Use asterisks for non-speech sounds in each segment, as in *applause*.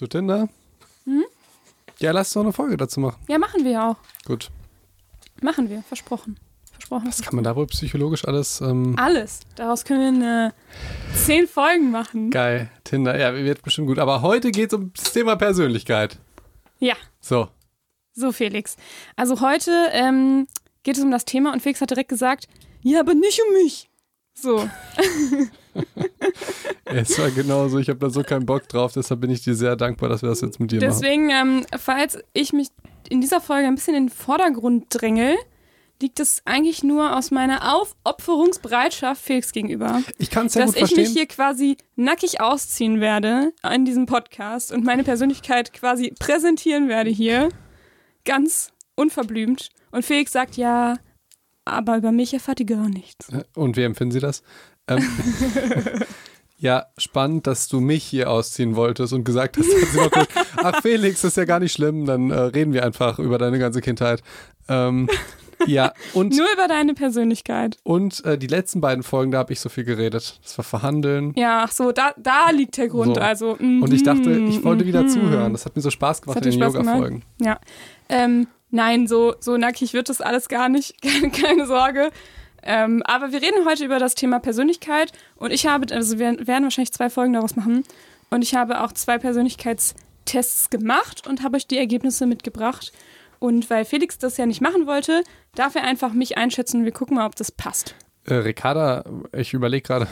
Zu Tinder? Mhm. Ja, lass doch eine Folge dazu machen. Ja, machen wir auch. Gut. Machen wir, versprochen. Versprochen. Was kann man da wohl psychologisch alles? Ähm, Alles. Daraus können wir eine zehn Folgen machen. geil. Tinder, ja, wird bestimmt gut. Aber heute geht es um das Thema Persönlichkeit. Ja, So. so Felix. Also heute ähm, geht es um das Thema und Felix hat direkt gesagt, ja, aber nicht um mich. So. *laughs* Es war genauso, ich habe da so keinen Bock drauf, deshalb bin ich dir sehr dankbar, dass wir das jetzt mit dir machen. Deswegen, ähm, falls ich mich in dieser Folge ein bisschen in den Vordergrund dränge, liegt es eigentlich nur aus meiner Aufopferungsbereitschaft Felix gegenüber. Ich kann es sehr dass ich verstehen. mich hier quasi nackig ausziehen werde in diesem Podcast und meine Persönlichkeit quasi präsentieren werde hier. Ganz unverblümt. Und Felix sagt, ja, aber über mich erfahrt ihr gar nichts. Und wie empfinden Sie das? Ähm, *laughs* ja, spannend, dass du mich hier ausziehen wolltest und gesagt hast, dass sie noch gut, ach *laughs* Felix, das ist ja gar nicht schlimm, dann äh, reden wir einfach über deine ganze Kindheit. Ähm, ja, und, Nur über deine Persönlichkeit. und äh, die letzten beiden Folgen, da habe ich so viel geredet. Das war Verhandeln. Ja, ach so, da, da liegt der Grund. So. Also, Und ich dachte, ich wollte wieder mhm. zuhören. Das hat mir so Spaß gemacht in den? Yoga-Folgen. Ja. Ähm, nein, so, so nackig wird das alles gar nicht. *laughs* Keine, keine Sorge. Ähm, aber wir reden heute über das Thema Persönlichkeit und ich habe, also wir werden wahrscheinlich zwei Folgen daraus machen und ich habe auch zwei Persönlichkeitstests gemacht und habe euch die Ergebnisse mitgebracht. Und weil Felix das ja nicht machen wollte, darf er einfach mich einschätzen und wir gucken mal, ob das passt. Äh, Ricarda, ich überlege gerade,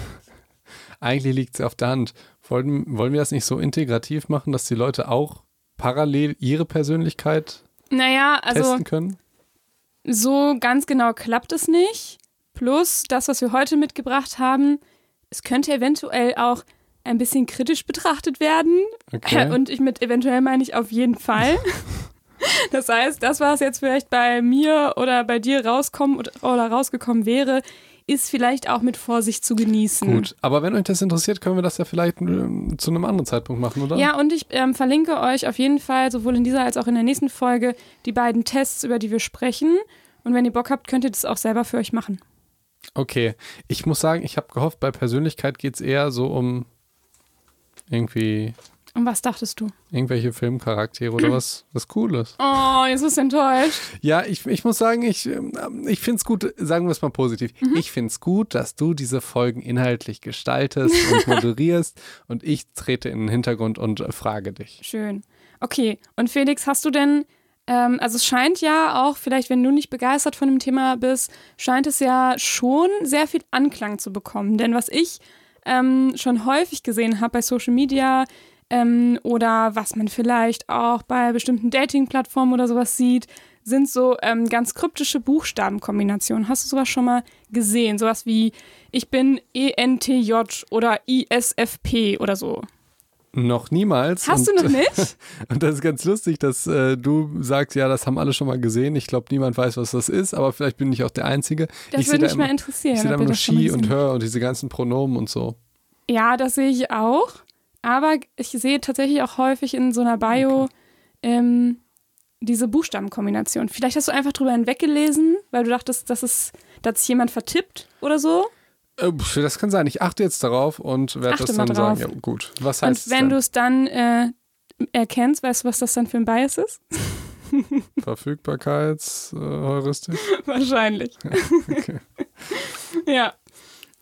*laughs* eigentlich liegt es auf der Hand. Wollen, wollen wir das nicht so integrativ machen, dass die Leute auch parallel ihre Persönlichkeit Naja, also testen können? so ganz genau klappt es nicht. Plus das, was wir heute mitgebracht haben, es könnte eventuell auch ein bisschen kritisch betrachtet werden. Okay. *laughs* Und ich mit eventuell meine ich auf jeden Fall. *laughs* Das heißt, das, was jetzt vielleicht bei mir oder bei dir rauskommen oder, oder rausgekommen wäre, ist vielleicht auch mit Vorsicht zu genießen. Gut, aber wenn euch das interessiert, können wir das ja vielleicht ähm, zu einem anderen Zeitpunkt machen, oder? Ja, und ich ähm, verlinke euch auf jeden Fall sowohl in dieser als auch in der nächsten Folge die beiden Tests, über die wir sprechen. Und wenn ihr Bock habt, könnt ihr das auch selber für euch machen. Okay, ich muss sagen, ich habe gehofft, bei Persönlichkeit geht es eher so um irgendwie Und was dachtest du? irgendwelche Filmcharaktere oder *clears throat* was, was Cooles. Oh, jetzt bist du enttäuscht. Ja, ich, ich muss sagen, ich, ähm, ich finde es gut, sagen wir es mal positiv, Mhm. ich finde es gut, dass du diese Folgen inhaltlich gestaltest und *laughs* moderierst und ich trete in den Hintergrund und frage dich. Schön. Okay, und Felix, hast du denn, ähm, also es scheint ja auch, vielleicht wenn du nicht begeistert von dem Thema bist, scheint es ja schon sehr viel Anklang zu bekommen. Denn was ich ähm, schon häufig gesehen habe bei Social Media ähm, oder was man vielleicht auch bei bestimmten Dating-Plattformen oder sowas sieht, sind so ähm, ganz kryptische Buchstabenkombinationen. Hast du sowas schon mal gesehen? Sowas wie ich bin ENTJ oder ISFP oder so. Noch niemals. Hast und, du noch nicht? *laughs* Und das ist ganz lustig, dass äh, du sagst, ja, das haben alle schon mal gesehen. Ich glaube, niemand weiß, was das ist, aber vielleicht bin ich auch der Einzige. Das ich würde da mich immer- mal interessieren. Ich sehe da immer She und Her und diese ganzen Pronomen und so. Ja, das sehe ich auch. Aber ich sehe tatsächlich auch häufig in so einer Bio ähm, diese Buchstabenkombination. Vielleicht hast du einfach drüber hinweggelesen, weil du dachtest, das ist, da hat sich jemand vertippt oder so. Äh, das kann sein. Ich achte jetzt darauf und werde das dann sagen. Ja, gut. Was heißt Und wenn es du es dann äh, erkennst, weißt du, was das dann für ein Bias ist? *laughs* Verfügbarkeitsheuristik? *laughs* Wahrscheinlich. Okay. *laughs* Ja.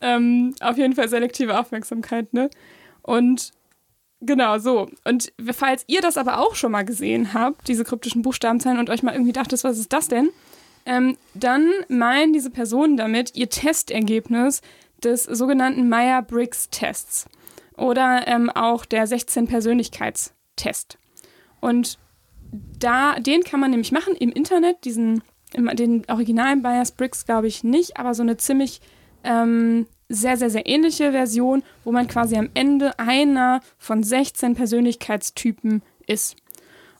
Ähm, auf jeden Fall selektive Aufmerksamkeit, ne? Und genau so. Und falls ihr das aber auch schon mal gesehen habt, diese kryptischen Buchstabenzeilen und euch mal irgendwie dachtet, was ist das denn? Ähm, dann meinen diese Personen damit ihr Testergebnis des sogenannten Meyer-Briggs-Tests oder ähm, auch der 16-Persönlichkeitstest. Und da, den kann man nämlich machen im Internet, diesen, den originalen Myers-Briggs glaube ich nicht, aber so eine ziemlich ähm, sehr, sehr, sehr ähnliche Version, wo man quasi am Ende einer von 16 Persönlichkeitstypen ist.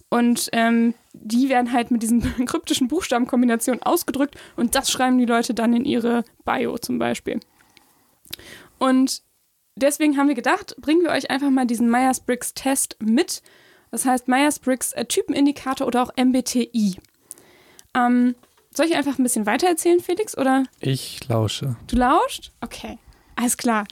Und ähm, die werden halt mit diesen *laughs* kryptischen Buchstabenkombinationen ausgedrückt und das schreiben die Leute dann in ihre Bio zum Beispiel. Und deswegen haben wir gedacht, bringen wir euch einfach mal diesen Myers-Briggs-Test mit. Das heißt Myers-Briggs äh, Typenindikator oder auch MBTI. Ähm, soll ich einfach ein bisschen weiter erzählen, Felix? Oder Ich lausche. du lauscht? Okay, alles klar.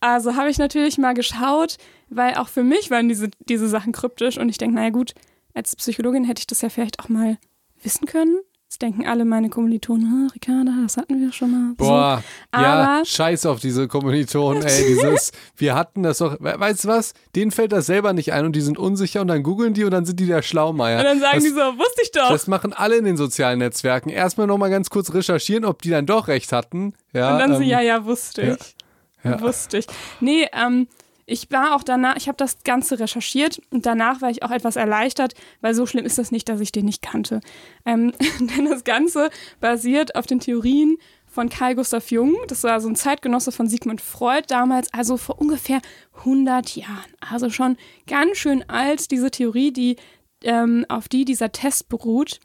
Also habe ich natürlich mal geschaut, weil auch für mich waren diese, diese Sachen kryptisch und ich denke, naja gut, als Psychologin hätte ich das ja vielleicht auch mal wissen können. Jetzt denken alle meine Kommilitonen, ah, Ricarda, das hatten wir schon mal. Boah, so. ja, scheiß auf diese Kommilitonen, ey, dieses, *laughs* wir hatten das doch, weißt du was, denen fällt das selber nicht ein und die sind unsicher und dann googeln die und dann sind die der Schlaumeier. Und dann sagen das, die so, wusste ich doch. Das machen alle in den sozialen Netzwerken. Erstmal nochmal ganz kurz recherchieren, ob die dann doch recht hatten. Ja, und dann ähm, so, ja, ja, wusste ich. Ja. Ja. Wusste ich. Nee, ähm, ich war auch danach, ich habe das Ganze recherchiert und danach war ich auch etwas erleichtert, weil so schlimm ist das nicht, dass ich den nicht kannte. Ähm, *laughs* denn das Ganze basiert auf den Theorien von Carl Gustav Jung. Das war so ein Zeitgenosse von Sigmund Freud damals, also vor ungefähr 100 Jahren. Also schon ganz schön alt, diese Theorie, die, ähm, auf die dieser Test beruht.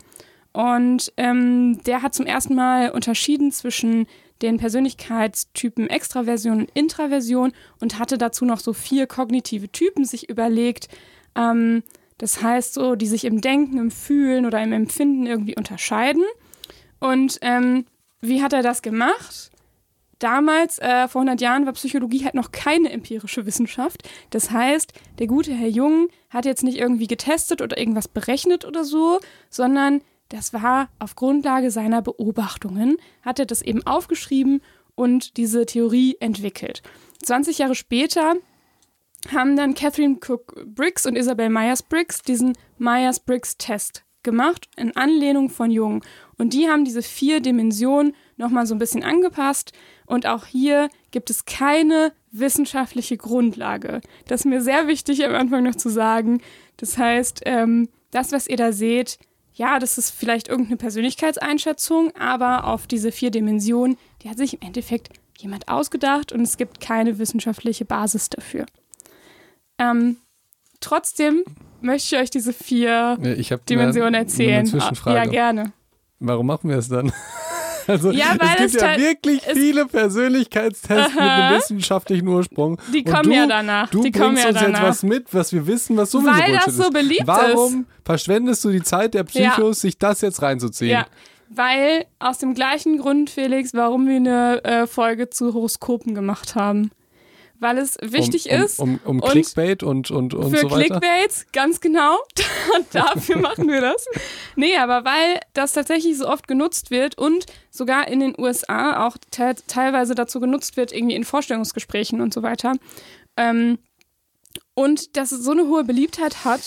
Und ähm, der hat zum ersten Mal unterschieden zwischen den Persönlichkeitstypen Extraversion und Intraversion und hatte dazu noch so vier kognitive Typen sich überlegt. Ähm, das heißt so, die sich im Denken, im Fühlen oder im Empfinden irgendwie unterscheiden. Und ähm, wie hat er das gemacht? Damals, äh, vor 100 Jahren, war Psychologie halt noch keine empirische Wissenschaft. Das heißt, der gute Herr Jung hat jetzt nicht irgendwie getestet oder irgendwas berechnet oder so, sondern das war auf Grundlage seiner Beobachtungen, hat er das eben aufgeschrieben und diese Theorie entwickelt. 20 Jahre später haben dann Catherine Cook Briggs und Isabel Myers-Briggs diesen Myers-Briggs-Test gemacht, in Anlehnung von Jung. Und die haben diese vier Dimensionen nochmal so ein bisschen angepasst. Und auch hier gibt es keine wissenschaftliche Grundlage. Das ist mir sehr wichtig am Anfang noch zu sagen. Das heißt, ähm, das, was ihr da seht, ja, das ist vielleicht irgendeine Persönlichkeitseinschätzung, aber auf diese vier Dimensionen, die hat sich im Endeffekt jemand ausgedacht und es gibt keine wissenschaftliche Basis dafür. Ähm, trotzdem möchte ich euch diese vier ich Dimensionen eine, erzählen. Eine Zwischenfrage. Ja, gerne. Warum machen wir es dann? Also, ja, weil es gibt ja wirklich viele Persönlichkeitstests mit einem wissenschaftlichen Ursprung. Die kommen du, ja danach. Du die bringst kommen ja uns danach. jetzt was mit, was wir wissen, was sowieso Weil Bullshit das so ist. beliebt Warum ist. verschwendest du die Zeit der Psychos, ja. sich das jetzt reinzuziehen? Ja, weil aus dem gleichen Grund, Felix, warum wir eine äh, Folge zu Horoskopen gemacht haben. Weil es wichtig um, um, ist. Um, um und Clickbait und, und, und für so weiter. Clickbaits, ganz genau. *laughs* Dafür *laughs* machen wir das. Nee, aber weil das tatsächlich so oft genutzt wird und sogar in den USA auch te teilweise dazu genutzt wird, irgendwie in Vorstellungsgesprächen und so weiter. Ähm, und dass es so eine hohe Beliebtheit hat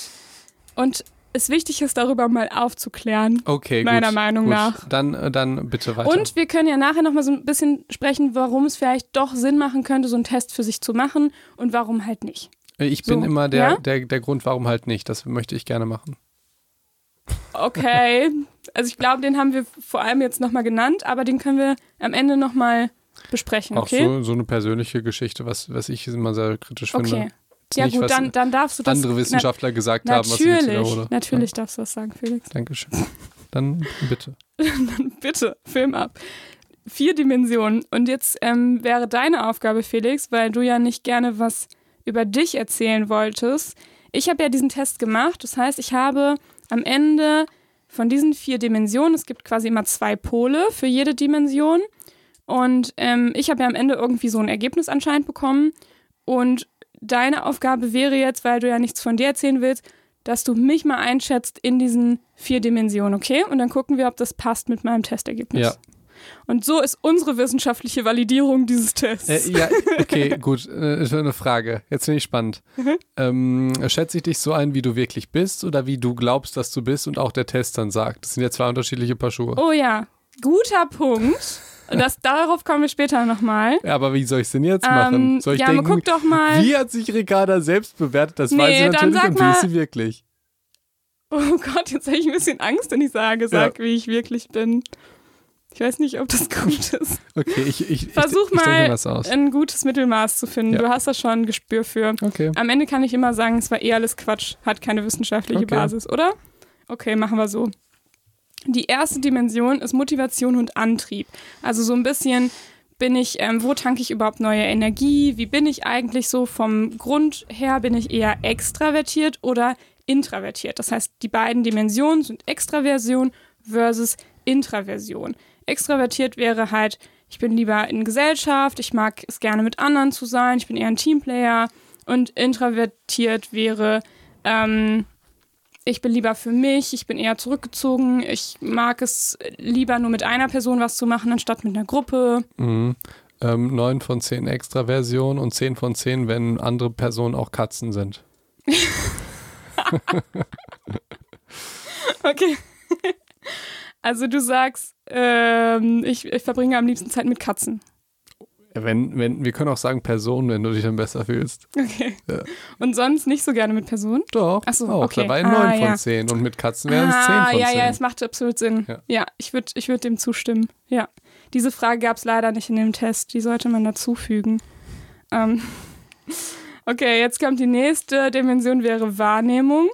und es wichtig ist, darüber mal aufzuklären. Okay, meiner gut, Meinung gut. nach. Dann, dann bitte weiter. Und wir können ja nachher noch mal so ein bisschen sprechen, warum es vielleicht doch Sinn machen könnte, so einen Test für sich zu machen und warum halt nicht. Ich bin so, immer der, ja? der, der Grund, warum halt nicht. Das möchte ich gerne machen. Okay, *laughs* also ich glaube, den haben wir vor allem jetzt noch mal genannt, aber den können wir am Ende noch mal besprechen, Auch okay? so, so eine persönliche Geschichte, was, was ich immer sehr kritisch okay. finde. Jetzt Ja nicht, gut, was dann, dann darfst du das... andere Wissenschaftler gesagt haben, was ich jetzt natürlich, wiederhole. natürlich darfst du das sagen, Felix. Ja, Dankeschön. Dann bitte. *laughs* Bitte, Film ab. Vier Dimensionen. Und jetzt ähm, wäre deine Aufgabe, Felix, weil du ja nicht gerne was über dich erzählen wolltest. Ich habe ja diesen Test gemacht. Das heißt, ich habe am Ende von diesen vier Dimensionen, es gibt quasi immer zwei Pole für jede Dimension. Und ähm, ich habe ja am Ende irgendwie so ein Ergebnis anscheinend bekommen. Und deine Aufgabe wäre jetzt, weil du ja nichts von dir erzählen willst, dass du mich mal einschätzt in diesen vier Dimensionen, okay? Und dann gucken wir, ob das passt mit meinem Testergebnis. Ja. Und so ist unsere wissenschaftliche Validierung dieses Tests. Äh, ja, okay, *laughs* gut. Äh, eine Frage. Jetzt finde ich spannend. Mhm. Ähm, schätze ich dich so ein, wie du wirklich bist oder wie du glaubst, dass du bist und auch der Test dann sagt? Das sind ja zwei unterschiedliche Paar Schuhe. Oh ja, guter Punkt. Das, darauf kommen wir später nochmal. Ja, aber wie soll ich es denn jetzt machen? Ähm, Soll ich ja, denken, guck doch mal. wie hat sich Ricarda selbst bewertet? Das Nee, weiß sie natürlich und wie ist sie wirklich? Oh Gott, jetzt habe ich ein bisschen Angst, wenn ich sage, sag, wie ich wirklich bin. Ich weiß nicht, ob das *laughs* gut ist. Okay, ich, ich, Versuch ich, ich mal, ein gutes Mittelmaß zu finden. Ja. Du hast da schon ein Gespür für. Okay. Am Ende kann ich immer sagen, es war eh alles Quatsch, hat keine wissenschaftliche Okay. Basis, oder? Okay, machen wir so. Die erste Dimension ist Motivation und Antrieb. Also so ein bisschen bin ich, ähm, wo tanke ich überhaupt neue Energie? Wie bin ich eigentlich so vom Grund her? Bin ich eher extravertiert oder intravertiert? Das heißt, die beiden Dimensionen sind Extraversion versus Intraversion. Extravertiert wäre halt, ich bin lieber in Gesellschaft, ich mag es gerne mit anderen zu sein, ich bin eher ein Teamplayer Und introvertiert wäre, ähm, ich bin lieber für mich, ich bin eher zurückgezogen, ich mag es lieber nur mit einer Person was zu machen, anstatt mit einer Gruppe. Mhm. Ähm, 9 von 10 Extraversion und 10 von 10, wenn andere Personen auch Katzen sind. *laughs* okay. Also du sagst, ähm, ich, ich verbringe am liebsten Zeit mit Katzen. Wenn, wenn, wir können auch sagen Personen, wenn du dich dann besser fühlst. Okay. Ja. Und sonst nicht so gerne mit Personen? Doch. Ach so, auch. okay. Da war Ah, 9 von ja. 10 und mit Katzen wären es 10 ah, von 10. ja, ja, es macht absolut Sinn. Ja. Ja, ich würde ich würd dem zustimmen. Ja. Diese Frage gab es leider nicht in dem Test. Die sollte man dazufügen. Ähm. *laughs* Okay, jetzt kommt die nächste Dimension, wäre Wahrnehmung.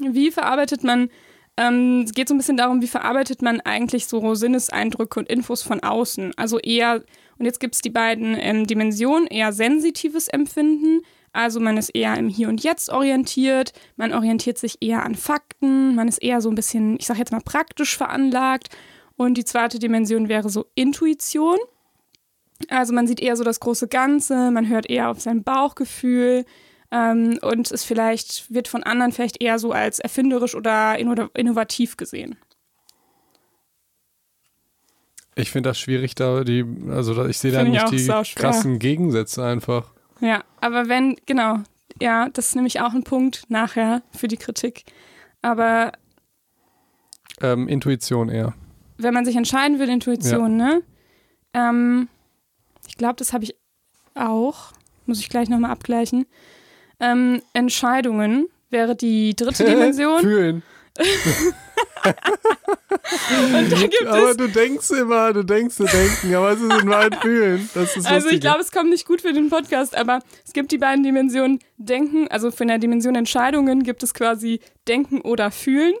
Wie verarbeitet man, ähm, es geht so ein bisschen darum, wie verarbeitet man eigentlich so Sinneseindrücke und Infos von außen. Also eher, und jetzt gibt es die beiden ähm, Dimensionen, eher sensitives Empfinden, also man ist eher im Hier und Jetzt orientiert, man orientiert sich eher an Fakten, man ist eher so ein bisschen, ich sag jetzt mal, praktisch veranlagt. Und die zweite Dimension wäre so Intuition. Also man sieht eher so das große Ganze, man hört eher auf sein Bauchgefühl ähm, und es vielleicht wird von anderen vielleicht eher so als erfinderisch oder inno- innovativ gesehen. Ich finde das schwierig, da die, also ich sehe da nicht die krassen Gegensätze einfach. Ja, aber wenn, genau, ja, das ist nämlich auch ein Punkt nachher für die Kritik. Aber Ähm, Intuition eher. wenn man sich entscheiden will, Intuition, ne? Ähm, ich glaube, das habe ich auch. Muss ich gleich nochmal abgleichen. Ähm, Entscheidungen wäre die dritte *laughs* Dimension. Fühlen. *laughs* Aber du denkst immer, du denkst, du denken, aber es ist in Wahrheit *laughs* fühlen. Also ich lustig. glaube, es kommt nicht gut für den Podcast, aber es gibt die beiden Dimensionen Denken, also für eine Dimension Entscheidungen gibt es quasi Denken oder Fühlen.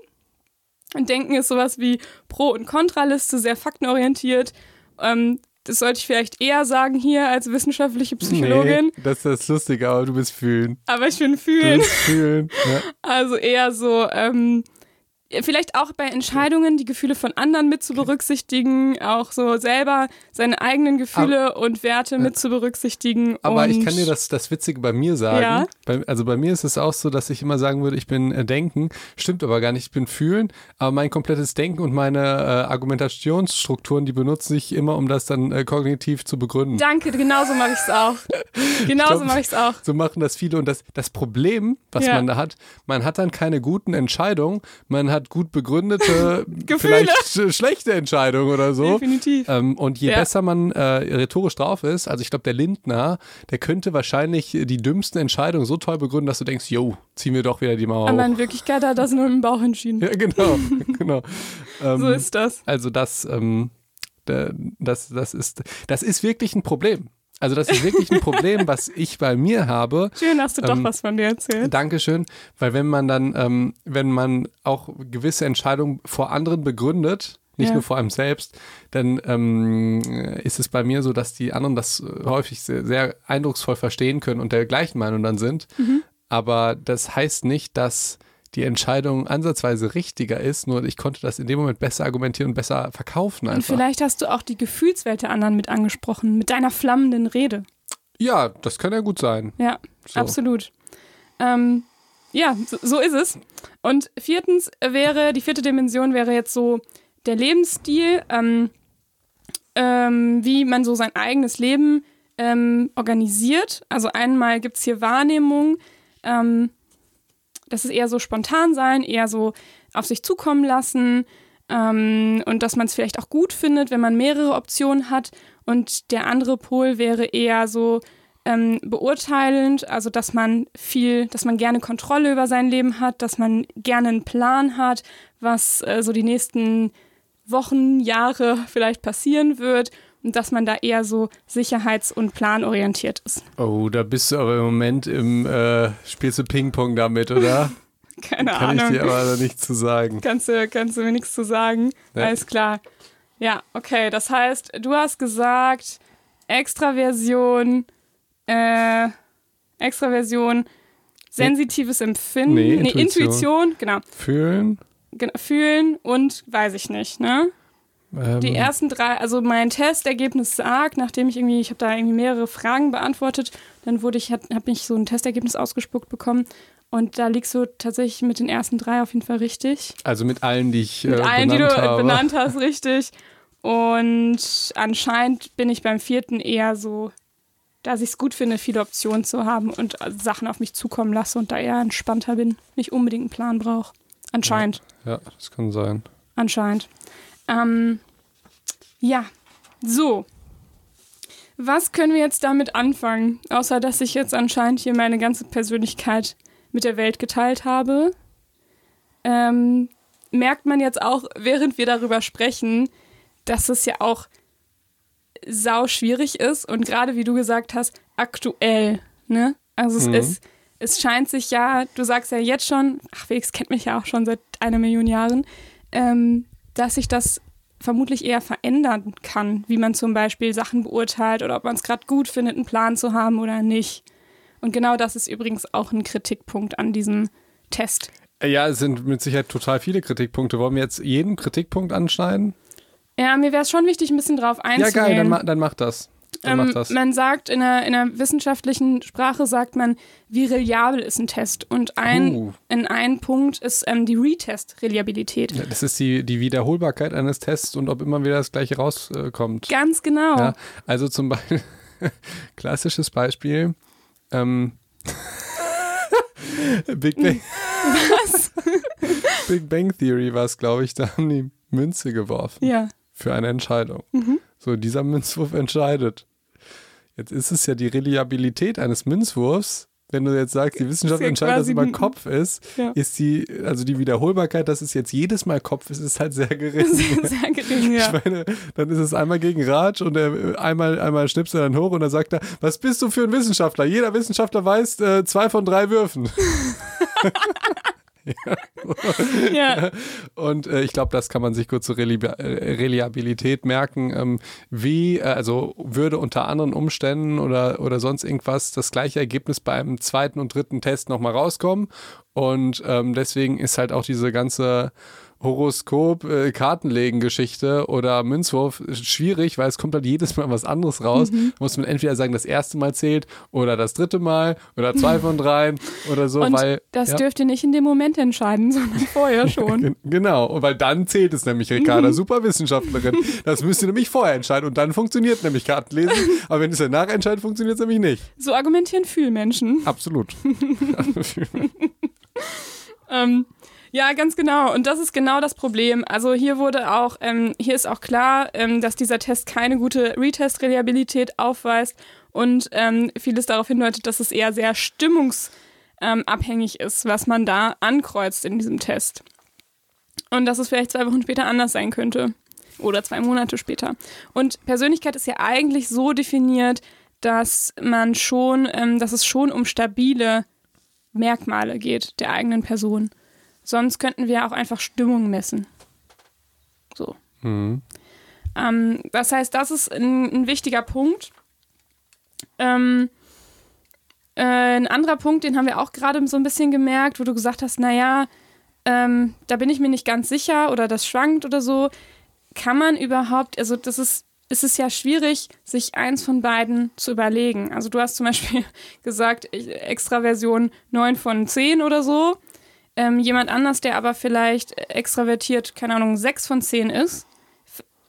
Und Denken ist sowas wie Pro- und Kontraliste, sehr faktenorientiert. Ähm, das sollte ich vielleicht eher sagen hier als wissenschaftliche Psychologin. Nee, das ist das Lustige, aber du bist fühlen. Aber ich bin Fühlen. fühlen. Ja. *laughs* Also eher so, ähm, vielleicht auch bei Entscheidungen die Gefühle von anderen mit zu berücksichtigen, auch so selber seine eigenen Gefühle und Werte mit zu berücksichtigen. Aber ich kann dir das, das Witzige bei mir sagen. Ja. Bei, also bei mir ist es auch so, dass ich immer sagen würde, ich bin äh, Denken. Stimmt aber gar nicht, ich bin Fühlen. Aber mein komplettes Denken und meine äh, Argumentationsstrukturen, die benutze ich immer, um das dann äh, kognitiv zu begründen. Danke, genauso mache *laughs* ich es auch. Genauso mache ich es auch. So machen das viele. Und das, das Problem, was Ja. man da hat, man hat dann keine guten Entscheidungen, man hat gut begründete, *laughs* vielleicht sch schlechte Entscheidungen oder so. Definitiv. Ähm, und je Ja. besser man äh, rhetorisch drauf ist, also ich glaube, der Lindner, der könnte wahrscheinlich die dümmsten Entscheidungen so toll begründen, dass du denkst, yo, ziehen wir doch wieder die Mauer Aber hoch. in Wirklichkeit hat er das nur im Bauch entschieden. Ja, genau, *laughs* genau. Ähm, So ist das. also das, ähm, da- das, das ist, das ist wirklich ein Problem. Also das ist wirklich ein Problem, was ich bei mir habe. Schön, hast du doch ähm, was von dir erzählt. Dankeschön, weil wenn man dann, ähm, wenn man auch gewisse Entscheidungen vor anderen begründet, nicht Ja. nur vor einem selbst, dann ähm, ist es bei mir so, dass die anderen das äh, häufig sehr, sehr eindrucksvoll verstehen können und der gleichen Meinung dann sind. Mhm. Aber das heißt nicht, dass die Entscheidung ansatzweise richtiger ist, nur ich konnte das in dem Moment besser argumentieren und besser verkaufen Und einfach. vielleicht hast du auch die Gefühlswelt der anderen mit angesprochen, mit deiner flammenden Rede. Ja, das kann ja gut sein. Ja, So. absolut. Ähm, ja, so, so ist es. Und viertens wäre, die vierte Dimension wäre jetzt so der Lebensstil, ähm, ähm, wie man so sein eigenes Leben ähm, organisiert. Also einmal gibt es hier Wahrnehmung, ähm, das ist eher so spontan sein, eher so auf sich zukommen lassen ähm, und dass man es vielleicht auch gut findet, wenn man mehrere Optionen hat. Und der andere Pol wäre eher so ähm, beurteilend, also dass man viel, dass man gerne Kontrolle über sein Leben hat, dass man gerne einen Plan hat, was äh, so die nächsten Wochen, Jahre *laughs* vielleicht passieren wird und dass man da eher so sicherheits- und planorientiert ist. Oh, da bist du aber im Moment im, äh, spielst du Ping-Pong damit, oder? *laughs* Keine Kann Ahnung. ich dir aber nichts zu sagen. Kannst du, kannst du mir nichts zu sagen? Ja. Alles klar. Ja, okay. Das heißt, du hast gesagt, Extraversion, äh, Extraversion, sensitives Empfinden, Nee, Intuition. Intuition. genau. Fühlen? Gen- Fühlen und weiß ich nicht, ne? Ähm, Die ersten drei, also mein Testergebnis sagt, nachdem ich irgendwie, ich habe da irgendwie mehrere Fragen beantwortet, dann wurde ich, habe ich so ein Testergebnis ausgespuckt bekommen und da liegst du tatsächlich mit den ersten drei auf jeden Fall richtig. also mit allen, die ich Mit äh, allen, die du habe. benannt hast, richtig. Und anscheinend bin ich beim vierten eher so, dass ich es gut finde, viele Optionen zu haben und äh, Sachen auf mich zukommen lasse und da eher entspannter bin, nicht unbedingt einen Plan brauche. Anscheinend. Ja, das kann sein. Anscheinend. Ähm, ja, so. Was können wir jetzt damit anfangen? Außer, dass ich jetzt anscheinend hier meine ganze Persönlichkeit mit der Welt geteilt habe. Ähm, merkt man jetzt auch, während wir darüber sprechen, dass es ja auch sau schwierig ist und gerade wie du gesagt hast, aktuell. Ne? Also es Mhm. ist, es scheint sich ja, du sagst ja jetzt schon, ach Felix kennt mich ja auch schon seit einer Million Jahren, ähm, dass sich das vermutlich eher verändern kann, wie man zum Beispiel Sachen beurteilt oder ob man es gerade gut findet, einen Plan zu haben oder nicht. Und genau das ist übrigens auch ein Kritikpunkt an diesem Test. Äh, Ja, es sind mit Sicherheit total viele Kritikpunkte. Wollen wir jetzt jeden Kritikpunkt anschneiden? Ja, mir wäre es schon wichtig, ein bisschen drauf Ja, einzugehen. geil, dann, ma dann mach das. Ähm, man sagt, in der, in der wissenschaftlichen Sprache sagt man, wie reliabel ist ein Test. Und ein, Uh. in ein Punkt ist ähm, die Retest-Reliabilität. Ja, das ist die, die Wiederholbarkeit eines Tests und ob immer wieder das gleiche rauskommt. Ganz genau. Ja, also zum Beispiel, *laughs* klassisches Beispiel, ähm, *laughs* Big Bang. Was? *laughs* Big Bang Theory war es, glaube ich, da haben die Münze geworfen Ja. für eine Entscheidung. Mhm. So, dieser Münzwurf entscheidet. Jetzt ist es ja die Reliabilität eines Münzwurfs, wenn du jetzt sagst, die Wissenschaft ja entscheidet, dass immer ein- Kopf ist, Ja. ist die, also die Wiederholbarkeit, dass es jetzt jedes Mal Kopf ist, ist halt sehr gering. *laughs* Sehr, sehr gering, ja. Ich meine, dann ist es einmal gegen Ratsch und er einmal, einmal schnipst er dann hoch und dann sagt er, was bist du für ein Wissenschaftler? Jeder Wissenschaftler weiß äh, zwei von drei Würfen. *laughs* *laughs* ja. *laughs* Und äh, ich glaube, das kann man sich kurz zur Reli äh, Reliabilität merken. Ähm, wie, äh, also würde unter anderen Umständen oder, oder sonst irgendwas das gleiche Ergebnis beim zweiten und dritten Test nochmal rauskommen. Und ähm, deswegen ist halt auch diese ganze Horoskop, äh, Kartenlegen-Geschichte oder Münzwurf schwierig, weil es kommt halt jedes Mal was anderes raus. Mhm. Muss man entweder sagen, das erste Mal zählt oder das dritte Mal oder zwei *laughs* von dreien oder so, Und weil. das ja. dürft ihr nicht in dem Moment entscheiden, *laughs* sondern vorher *laughs* schon. Gen- Genau, und weil dann zählt es nämlich, Mhm. Ricarda, super Wissenschaftlerin. Das müsst ihr nämlich vorher entscheiden und dann funktioniert nämlich Kartenlesen. Aber wenn es danach entscheidet, funktioniert es nämlich nicht. So argumentieren Fühlmenschen. Absolut. Ähm, ja, ganz genau. Und das ist genau das Problem. Also hier wurde auch, ähm, hier ist auch klar, ähm, dass dieser Test keine gute Retest-Reliabilität aufweist und ähm, vieles darauf hindeutet, dass es eher sehr stimmungsabhängig ist, was man da ankreuzt in diesem Test. Und dass es vielleicht zwei Wochen später anders sein könnte. Oder zwei Monate später. Und Persönlichkeit ist ja eigentlich so definiert, dass man schon, ähm, dass es schon um stabile Merkmale geht der eigenen Person. Sonst könnten wir auch einfach Stimmung messen. So. Mhm. Ähm, das heißt, das ist ein, ein wichtiger Punkt. Ähm, äh, ein anderer Punkt, den haben wir auch gerade so ein bisschen gemerkt, wo du gesagt hast, naja, ähm, da bin ich mir nicht ganz sicher oder das schwankt oder so. Kann man überhaupt, also das ist, es ist ja schwierig, sich eins von beiden zu überlegen. Also du hast zum Beispiel *laughs* gesagt, ich- Extraversion 9 von 10 oder so. Ähm, jemand anders, der aber vielleicht extravertiert, keine Ahnung, 6 von 10 ist,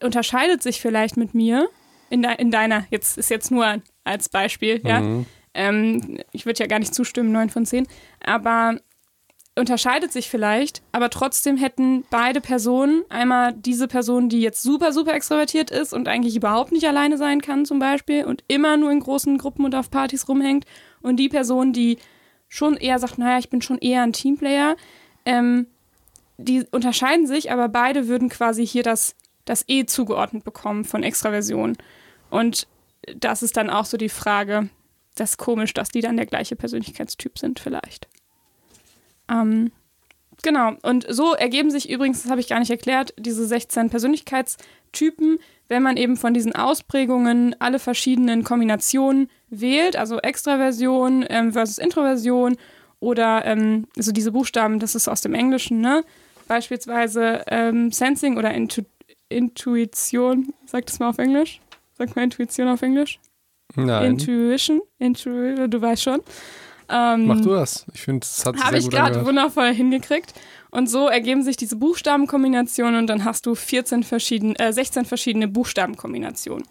unterscheidet sich vielleicht mit mir in, de in deiner, jetzt ist jetzt nur als Beispiel, ja. Mhm. Ähm, ich würde ja gar nicht zustimmen, 9 von 10, aber unterscheidet sich vielleicht, aber trotzdem hätten beide Personen, einmal diese Person, die jetzt super, super extrovertiert ist und eigentlich überhaupt nicht alleine sein kann zum Beispiel und immer nur in großen Gruppen und auf Partys rumhängt und die Person, die schon eher sagt, naja, ich bin schon eher ein Teamplayer, ähm, die unterscheiden sich, aber beide würden quasi hier das, das E zugeordnet bekommen von Extraversion. Und das ist dann auch so die Frage, das ist komisch, dass die dann der gleiche Persönlichkeitstyp sind vielleicht. Ähm, genau, und so ergeben sich übrigens, das habe ich gar nicht erklärt, diese 16 Persönlichkeitstypen, wenn man eben von diesen Ausprägungen alle verschiedenen Kombinationen wählt, also Extraversion ähm, versus Introversion oder ähm, so diese Buchstaben, das ist aus dem Englischen, ne? Beispielsweise ähm, Sensing oder Intu Intuition, sagt es mal auf Englisch? Sagt mal Intuition auf Englisch? Nein. Intuition, Intu du weißt schon. Ähm, Mach du das. Ich finde, das hat sich Habe ich gerade wundervoll hingekriegt. Und so ergeben sich diese Buchstabenkombinationen und dann hast du 14 verschiedene, äh, 16 verschiedene Buchstabenkombinationen.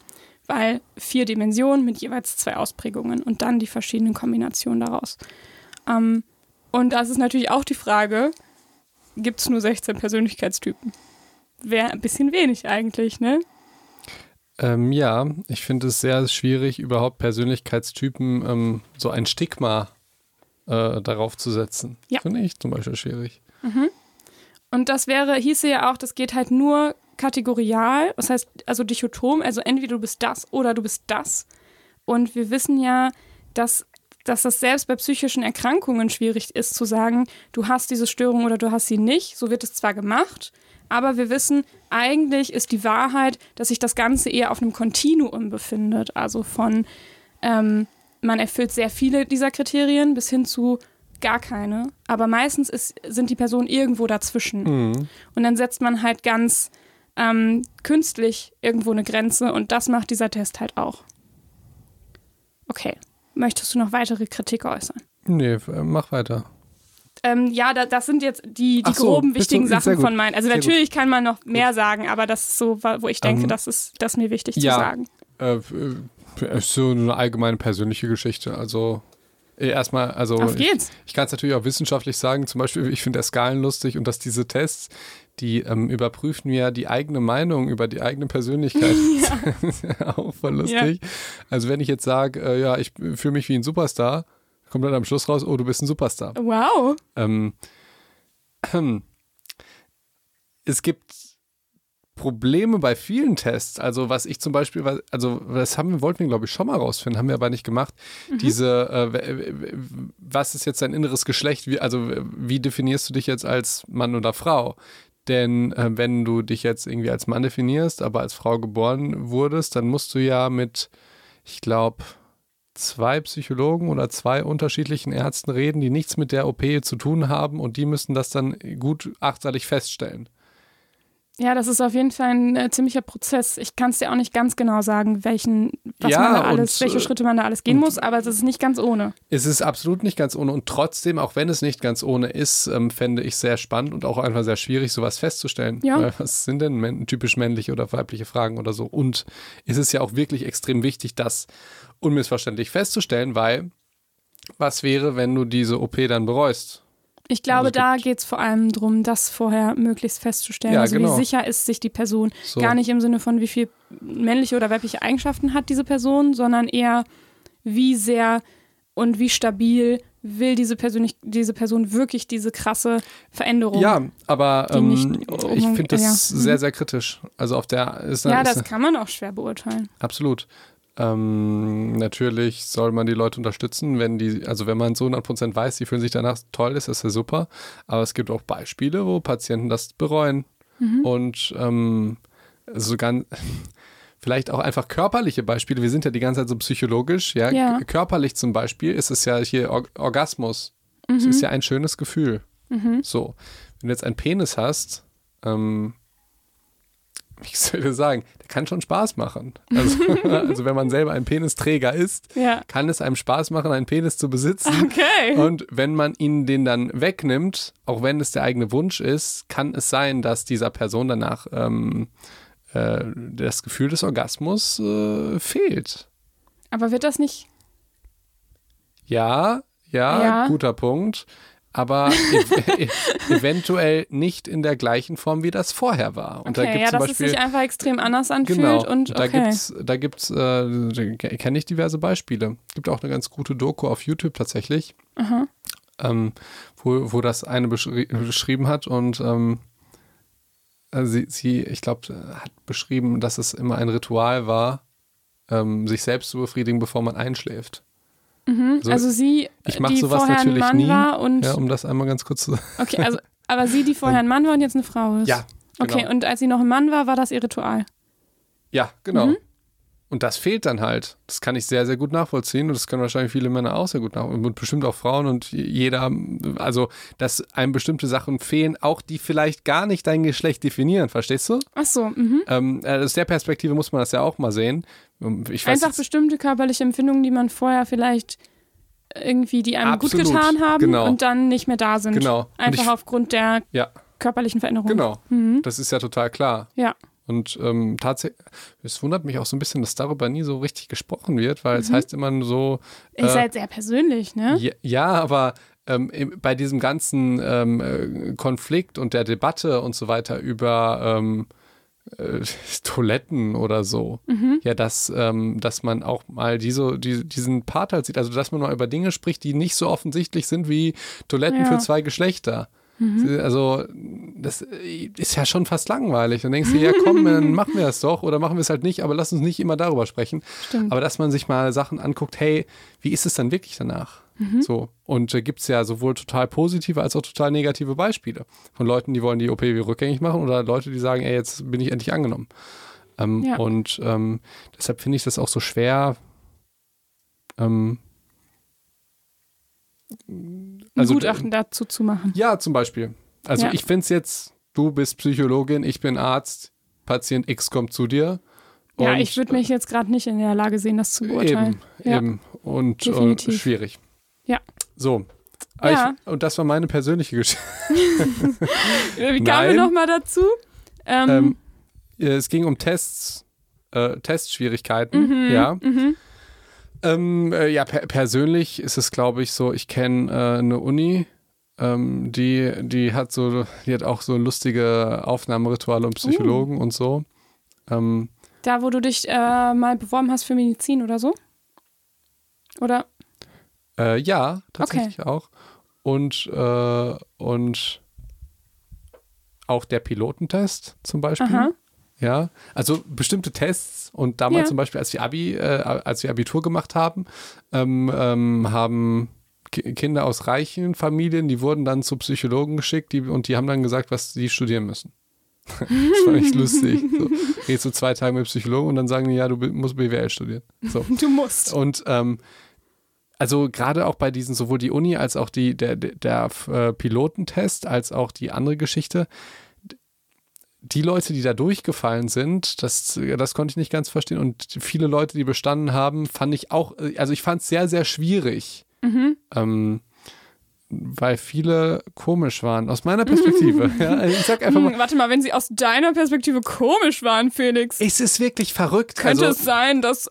Weil vier Dimensionen mit jeweils zwei Ausprägungen und dann die verschiedenen Kombinationen daraus. Ähm, und das ist natürlich auch die Frage, gibt es nur 16 Persönlichkeitstypen? Wäre ein bisschen wenig eigentlich, ne? Ähm, ja, ich finde es sehr schwierig, überhaupt Persönlichkeitstypen ähm, so ein Stigma äh, darauf zu setzen. Ja. Finde ich zum Beispiel schwierig. Und das wäre, hieße ja auch, das geht halt nur kategorial, das heißt also dichotom, also entweder du bist das oder du bist das. Und wir wissen ja, dass, dass das selbst bei psychischen Erkrankungen schwierig ist zu sagen, du hast diese Störung oder du hast sie nicht. So wird es zwar gemacht, aber wir wissen, eigentlich ist die Wahrheit, dass sich das Ganze eher auf einem Kontinuum befindet. Also von, ähm, man erfüllt sehr viele dieser Kriterien bis hin zu gar keine. Aber meistens ist, sind die Personen irgendwo dazwischen. Mhm. Und dann setzt man halt ganz ähm, künstlich irgendwo eine Grenze und das macht dieser Test halt auch. Okay. Möchtest du noch weitere Kritik äußern? Nee, äh, mach weiter. Ähm, ja, da, das sind jetzt die, die so, groben, du- wichtigen sehr Sachen gut. von meinen. Also Sehr natürlich kann man noch mehr sagen, aber das ist so, wo ich denke, Ähm, das ist das ist mir wichtig ja. zu sagen. Äh, äh, so eine allgemeine persönliche Geschichte. Also äh, erstmal, also Auf ich, geht's. ich kann es natürlich auch wissenschaftlich sagen. Zum Beispiel, ich finde Skalen lustig und dass diese Tests, die ähm, überprüfen ja die eigene Meinung über die eigene Persönlichkeit. *laughs* *laughs* auch voll lustig. Also wenn ich jetzt sage, äh, ja, ich fühle mich wie ein Superstar, kommt dann am Schluss raus, oh, du bist ein Superstar. Wow. Ähm, *clears throat* es gibt Probleme bei vielen Tests. Also was ich zum Beispiel, also das haben wir, wollten wir glaube ich schon mal rausfinden, haben wir aber nicht gemacht. Diese, äh, was ist jetzt dein inneres Geschlecht? Wie, also wie definierst du dich jetzt als Mann oder Frau? Denn äh, wenn du dich jetzt irgendwie als Mann definierst, aber als Frau geboren wurdest, dann musst du ja mit, ich glaube, zwei Psychologen oder zwei unterschiedlichen Ärzten reden, die nichts mit der OP zu tun haben und die müssen das dann gut achtseitig feststellen. Ja, das ist auf jeden Fall ein äh, ziemlicher Prozess. Ich kann es dir auch nicht ganz genau sagen, welchen, was Ja, man da alles, und, welche äh, Schritte man da alles gehen muss, aber es ist nicht ganz ohne. Es ist absolut nicht ganz ohne und trotzdem, auch wenn es nicht ganz ohne ist, ähm, fände ich sehr spannend und auch einfach sehr schwierig, sowas festzustellen. Ja. Weil was sind denn män- typisch männliche oder weibliche Fragen oder so? Und es ist ja auch wirklich extrem wichtig, das unmissverständlich festzustellen, weil was wäre, wenn du diese OP dann bereust? Ich glaube, Also da geht es vor allem darum, das vorher möglichst festzustellen. Ja, also genau. wie sicher ist sich die Person. So. Gar nicht im Sinne von, wie viel männliche oder weibliche Eigenschaften hat diese Person, sondern eher, wie sehr und wie stabil will diese, Persönlich diese Person wirklich diese krasse Veränderung. Ja, aber ähm, nicht ich finde das ja. sehr, sehr kritisch. Also auf der ist, ja, ist das kann man auch schwer beurteilen. Absolut. Ähm, natürlich soll man die Leute unterstützen, wenn die, also wenn man so 100% weiß, die fühlen sich danach toll, ist das ja super. Aber es gibt auch Beispiele, wo Patienten das bereuen. Und ähm, so ganz, *laughs* vielleicht auch einfach körperliche Beispiele. Wir sind ja die ganze Zeit so psychologisch, ja. Ja. Körperlich zum Beispiel ist es ja hier Or Orgasmus. Es ist ja ein schönes Gefühl. So. Wenn du jetzt einen Penis hast, ähm, ich das sagen, der kann schon Spaß machen. Also, *laughs* also wenn man selber ein Penisträger ist, Ja. kann es einem Spaß machen, einen Penis zu besitzen. Okay. Und wenn man ihn den dann wegnimmt, auch wenn es der eigene Wunsch ist, kann es sein, dass dieser Person danach ähm, äh, das Gefühl des Orgasmus äh, fehlt. Aber wird das nicht. Ja, ja, Ja. guter Punkt. Aber ev *laughs* e- eventuell nicht in der gleichen Form, wie das vorher war. Und da Okay, gibt ja, zum dass Beispiel, es sich einfach extrem anders anfühlt Genau. und da okay. gibt's, da gibt's, äh, kenne ich diverse Beispiele. Gibt auch eine ganz gute Doku auf YouTube tatsächlich, ähm, wo, wo das eine beschri beschrieben hat und ähm, also sie, sie, ich glaube, hat beschrieben, dass es immer ein Ritual war, ähm, sich selbst zu befriedigen, bevor man einschläft. Also, also sie, ich mache die sowas vorher ein natürlich Mann nie. war und ja, um das einmal ganz kurz zu. okay, also aber sie, die *laughs* vorher ein Mann war und jetzt eine Frau ist. Ja, genau. Okay, und als sie noch ein Mann war, war das ihr Ritual. Ja, genau. Mhm. Und das fehlt dann halt. Das kann ich sehr, sehr gut nachvollziehen und das können wahrscheinlich viele Männer auch sehr gut nachvollziehen und bestimmt auch Frauen und jeder, also dass einem bestimmte Sachen fehlen, auch die vielleicht gar nicht dein Geschlecht definieren, verstehst du? Ach so, mhm. Ähm, aus der Perspektive muss man das ja auch mal sehen. Ich weiß Einfach jetzt- bestimmte körperliche Empfindungen, die man vorher vielleicht irgendwie, die einem Absolut, gut getan haben genau. und dann nicht mehr da sind. Genau. Einfach ich- aufgrund der Ja, körperlichen Veränderungen. genau. Mhm. Das ist ja total klar. Ja. Und ähm, tatsächlich, es wundert mich auch so ein bisschen, dass darüber nie so richtig gesprochen wird, weil Mhm. es heißt immer so, Ist äh, halt sehr persönlich, ne? Ja, ja aber ähm, bei diesem ganzen ähm, äh, Konflikt und der Debatte und so weiter über ähm, äh, *laughs* Toiletten oder so, Mhm. ja, dass, ähm, dass man auch mal diese, die, diesen Part halt sieht, also dass man mal über Dinge spricht, die nicht so offensichtlich sind wie Toiletten Ja. für zwei Geschlechter. Also, das ist ja schon fast langweilig. Dann denkst du, ja komm, dann *laughs* machen wir es doch oder machen wir es halt nicht, aber lass uns nicht immer darüber sprechen. Stimmt. Aber dass man sich mal Sachen anguckt, hey, wie ist es dann wirklich danach? So. Und äh, gibt es ja sowohl total positive als auch total negative Beispiele von Leuten, die wollen die OP rückgängig machen oder Leute, die sagen, ey, jetzt bin ich endlich angenommen. Ähm, Ja. Und ähm, deshalb finde ich das auch so schwer. Ähm, Ein also- Gutachten dazu zu machen. ja, zum Beispiel. Also Ja. ich finde es jetzt, du bist Psychologin, ich bin Arzt, Patient X kommt zu dir. Ja, ich würde mich jetzt gerade nicht in der Lage sehen, das zu beurteilen. Eben, Ja. eben. Und, Definitiv. schwierig. Ja. So. Ja. Ich, und das war meine persönliche Geschichte. *laughs* Wie kamen wir nochmal dazu? Ähm, Ähm, es ging um Tests, äh, Testschwierigkeiten, Mhm, ja. Ähm, äh, ja, per persönlich ist es, glaube ich, so, ich kenne äh, eine Uni, ähm, die, die hat so, die hat auch so lustige Aufnahmerituale und Psychologen und so. Ähm, da, wo du dich äh, mal beworben hast für Medizin oder so? Oder? Äh, ja, tatsächlich auch. Und, äh, und auch der Pilotentest zum Beispiel. Aha. Ja, also bestimmte Tests und damals Ja. zum Beispiel, als wir Abi, äh, als wir Abitur gemacht haben, ähm, ähm, haben Ki- Kinder aus reichen Familien, die wurden dann zu Psychologen geschickt die, und die haben dann gesagt, was sie studieren müssen. *laughs* das fand ich lustig. So, gehst du zwei Tage mit Psychologen und dann sagen die, ja, du musst BWL studieren. So. *laughs* Du musst. Und ähm, also gerade auch bei diesen, sowohl die Uni als auch die, der, der, der äh, Pilotentest, als auch die andere Geschichte, die Leute, die da durchgefallen sind, das, das konnte ich nicht ganz verstehen. Und viele Leute, die bestanden haben, fand ich auch, also ich fand es sehr, sehr schwierig. Ähm, weil viele komisch waren, aus meiner Perspektive. *laughs* ja, also ich sag einfach mal, Hm, warte mal, wenn sie aus deiner Perspektive komisch waren, Felix, es ist wirklich verrückt. könnte also, es sein, dass.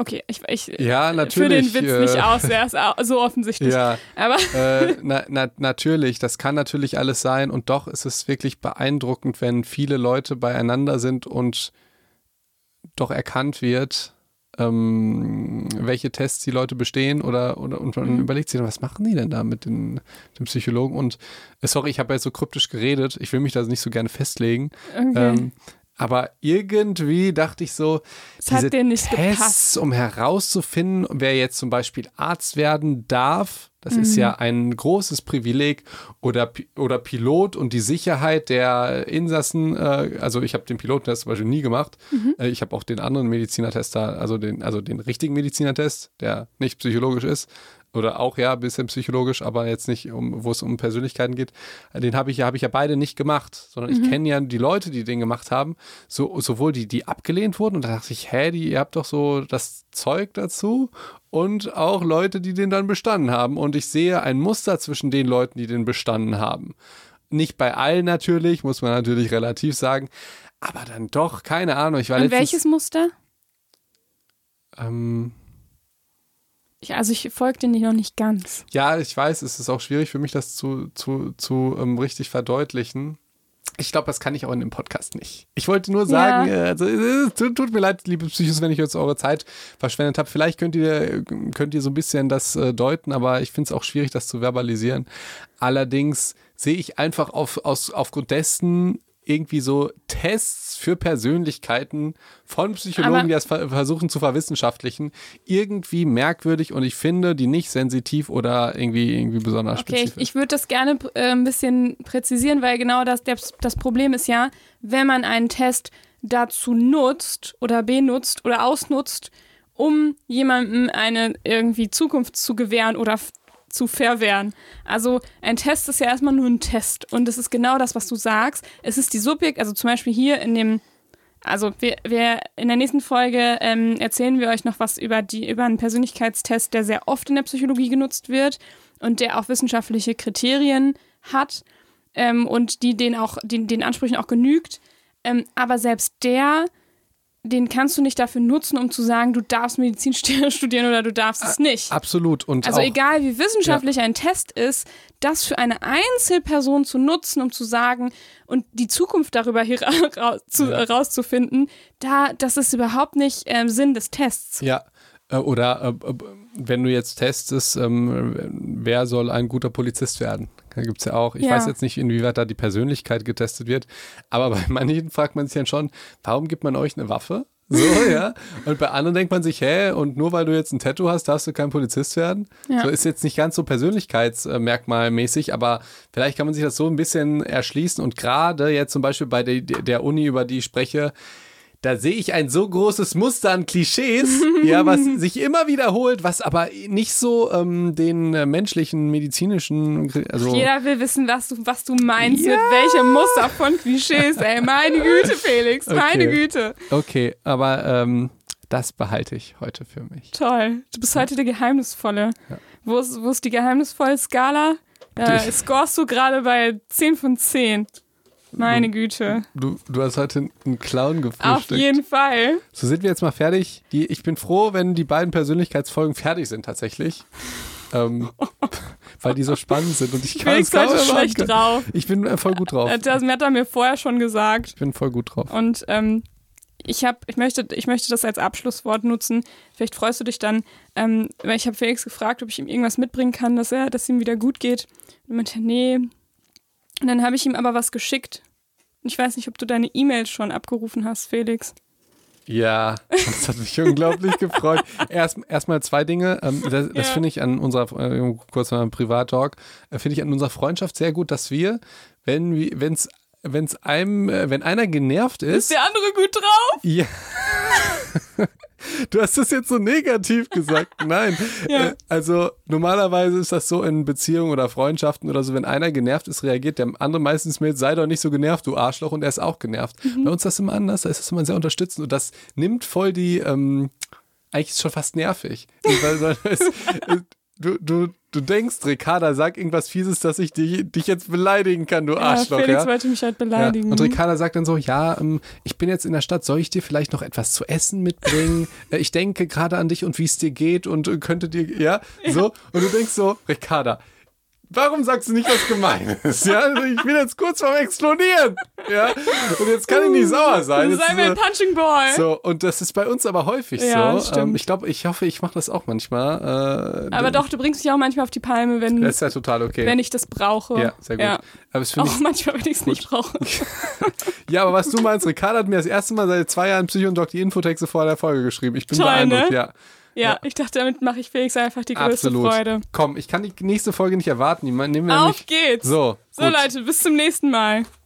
Okay, ich, ich ja, für natürlich. den Witz äh, nicht aus, der ist so offensichtlich. Ja, Aber äh, na, na, natürlich, das kann natürlich alles sein und doch ist es wirklich beeindruckend, wenn viele Leute beieinander sind und doch erkannt wird, ähm, welche Tests die Leute bestehen oder, oder und man Mhm. überlegt sich, dann, was machen die denn da mit den, den Psychologen? Und äh, sorry, ich habe ja so kryptisch geredet, ich will mich da nicht so gerne festlegen. okay. Ähm, aber irgendwie dachte ich so, Es hat diese dir nicht Tests, gepasst. um herauszufinden, wer jetzt zum Beispiel Arzt werden darf, das ist Mhm. ja ein großes Privileg oder, oder Pilot und die Sicherheit der Insassen, äh, also ich habe den Pilotentest zum Beispiel nie gemacht, Mhm. äh, ich habe auch den anderen Medizinertest da, also den, also den richtigen Medizinertest, der nicht psychologisch ist, oder auch ja, ein bisschen psychologisch, aber jetzt nicht, um, wo es um Persönlichkeiten geht. Den habe ich ja, habe ich ja beide nicht gemacht, sondern Mhm. ich kenne ja die Leute, die den gemacht haben, so, sowohl die, die abgelehnt wurden, und da dachte ich, hä, die, ihr habt doch so das Zeug dazu und auch Leute, die den dann bestanden haben. Und ich sehe ein Muster zwischen den Leuten, die den bestanden haben. Nicht bei allen natürlich, muss man natürlich relativ sagen, aber dann doch, keine Ahnung. Ich war Und letztens, welches Muster? Ähm, Ich, also ich folge dir noch nicht ganz. Ja, ich weiß, es ist auch schwierig für mich, das zu, zu, zu ähm, richtig verdeutlichen. Ich glaube, das kann ich auch in dem Podcast nicht. Ich wollte nur sagen, Ja. äh, also, äh, tut, tut mir leid, liebe Psychos, wenn ich jetzt eure Zeit verschwendet habe. Vielleicht könnt ihr, könnt ihr so ein bisschen das äh, deuten, aber ich finde es auch schwierig, das zu verbalisieren. Allerdings sehe ich einfach auf, aus, aufgrund dessen irgendwie so Tests für Persönlichkeiten von Psychologen, Aber- die das ver versuchen zu verwissenschaftlichen, irgendwie merkwürdig und ich finde die nicht sensitiv oder irgendwie, irgendwie besonders Okay, ich, spezifisch. ich würde das gerne äh, ein bisschen präzisieren, weil genau das, der, das Problem ist ja, wenn man einen Test dazu nutzt oder benutzt oder ausnutzt, um jemandem eine irgendwie Zukunft zu gewähren oder zu verwehren. Also ein Test ist ja erstmal nur ein Test und es ist genau das, was du sagst. Es ist die Subjekt, also zum Beispiel hier in dem, also wir, wir in der nächsten Folge ähm, erzählen wir euch noch was über die über einen Persönlichkeitstest, der sehr oft in der Psychologie genutzt wird und der auch wissenschaftliche Kriterien hat ähm, und die den auch den, den Ansprüchen auch genügt. Ähm, aber selbst der den kannst du nicht dafür nutzen, um zu sagen, du darfst Medizin *laughs* studieren oder du darfst es nicht. Absolut. Und also auch, egal wie wissenschaftlich ja. ein Test ist, das für eine Einzelperson zu nutzen, um zu sagen und die Zukunft darüber hier herauszufinden, da, das ist überhaupt nicht ähm, Sinn des Tests. Ja. Äh, oder äh, wenn du jetzt testest, ähm, wer soll ein guter Polizist werden? Da gibt es ja auch, ich ja. weiß jetzt nicht, inwieweit da die Persönlichkeit getestet wird, aber bei manchen fragt man sich dann schon, warum gibt man euch eine Waffe? So, *laughs* ja. Und bei anderen denkt man sich, hä, und nur weil du jetzt ein Tattoo hast, darfst du kein Polizist werden? Ja. So ist jetzt nicht ganz so persönlichkeitsmerkmalmäßig, aber vielleicht kann man sich das so ein bisschen erschließen. Und gerade jetzt zum Beispiel bei der, der Uni, über die ich spreche, da sehe ich ein so großes Muster an Klischees, ja, was *laughs* sich immer wiederholt, was aber nicht so ähm, den äh, menschlichen, medizinischen. Also Jeder will wissen, was du, was du meinst, ja. mit welchem Muster von Klischees, ey. Meine Güte, Felix, okay. meine Güte. Okay, aber ähm, das behalte ich heute für mich. Toll. Du bist heute der Geheimnisvolle. Ja. Wo, ist, wo ist die geheimnisvolle Skala? Äh, scorest du gerade bei 10 von 10. Meine Güte. Du, du hast heute einen Clown gefrühstückt. Auf jeden Fall. So sind wir jetzt mal fertig. Die, ich bin froh, wenn die beiden Persönlichkeitsfolgen fertig sind tatsächlich. ähm, *laughs* weil die so spannend sind und ich kann es kaum heute schlecht drauf. Ich bin äh, voll gut drauf. Das hat er mir vorher schon gesagt. Ich bin voll gut drauf. Und ähm, ich habe, ich möchte, ich möchte das als Abschlusswort nutzen. Vielleicht freust du dich dann, ähm, weil ich habe Felix gefragt, ob ich ihm irgendwas mitbringen kann, dass er, dass ihm wieder gut geht. Und er meinte, nee, und dann habe ich ihm aber was geschickt. Ich weiß nicht, ob du deine E-Mails schon abgerufen hast, Felix. Ja, das hat mich unglaublich *laughs* gefreut. Erst erstmal zwei Dinge. Ähm, das, das ja. finde ich an unserer, äh, kurz mal Privat-Talk, äh, finde ich an unserer Freundschaft sehr gut, dass wir, wenn es wenn es einem, äh, wenn einer genervt ist. Ist der andere gut drauf? Ja. *laughs* *laughs* Du hast das jetzt so negativ gesagt. *laughs* Nein. Ja. Äh, also normalerweise ist das so in Beziehungen oder Freundschaften oder so, wenn einer genervt ist, reagiert der andere meistens mit, sei doch nicht so genervt, du Arschloch, und er ist auch genervt. Mhm. Bei uns ist das immer anders, da ist das immer sehr unterstützend und das nimmt voll die, ähm, eigentlich ist es schon fast nervig. *laughs* Weil, weil es, du, du, du denkst, Ricarda, sag irgendwas Fieses, dass ich dich, dich jetzt beleidigen kann, du Arschloch. Ja, Felix ja? wollte mich halt beleidigen. Ja. Und Ricarda sagt dann so, ja, ähm, ich bin jetzt in der Stadt, soll ich dir vielleicht noch etwas zu essen mitbringen? *laughs* Äh, ich denke gerade an dich und wie es dir geht und äh, könnte dir, ja, so. Und du denkst so, Ricarda, Warum sagst du nicht was Gemeines? Ja, also ich bin jetzt kurz vorm Explodieren. Ja, und jetzt kann ich nicht sauer sein. Sei mir ein Punching Ball. So, und das ist bei uns aber häufig ja, so. Ähm, ich glaube, ich hoffe, ich mache das auch manchmal. Äh, aber doch, du bringst mich auch manchmal auf die Palme, wenn, das ist ja total okay. wenn ich das brauche. Ja, sehr gut. Ja. Aber auch ich manchmal, wenn ich es nicht brauche. *laughs* ja, aber was du meinst, Ricardo hat mir das erste Mal seit zwei Jahren Psycho und Doc die Infotexte vor der Folge geschrieben. Ich bin Toll, beeindruckt, ne? ja. Ja, ja, ich dachte, damit mache ich Felix einfach die größte Absolut. Freude. Komm, ich kann die nächste Folge nicht erwarten. Die nehmen wir Auf geht's. So, so Leute, bis zum nächsten Mal.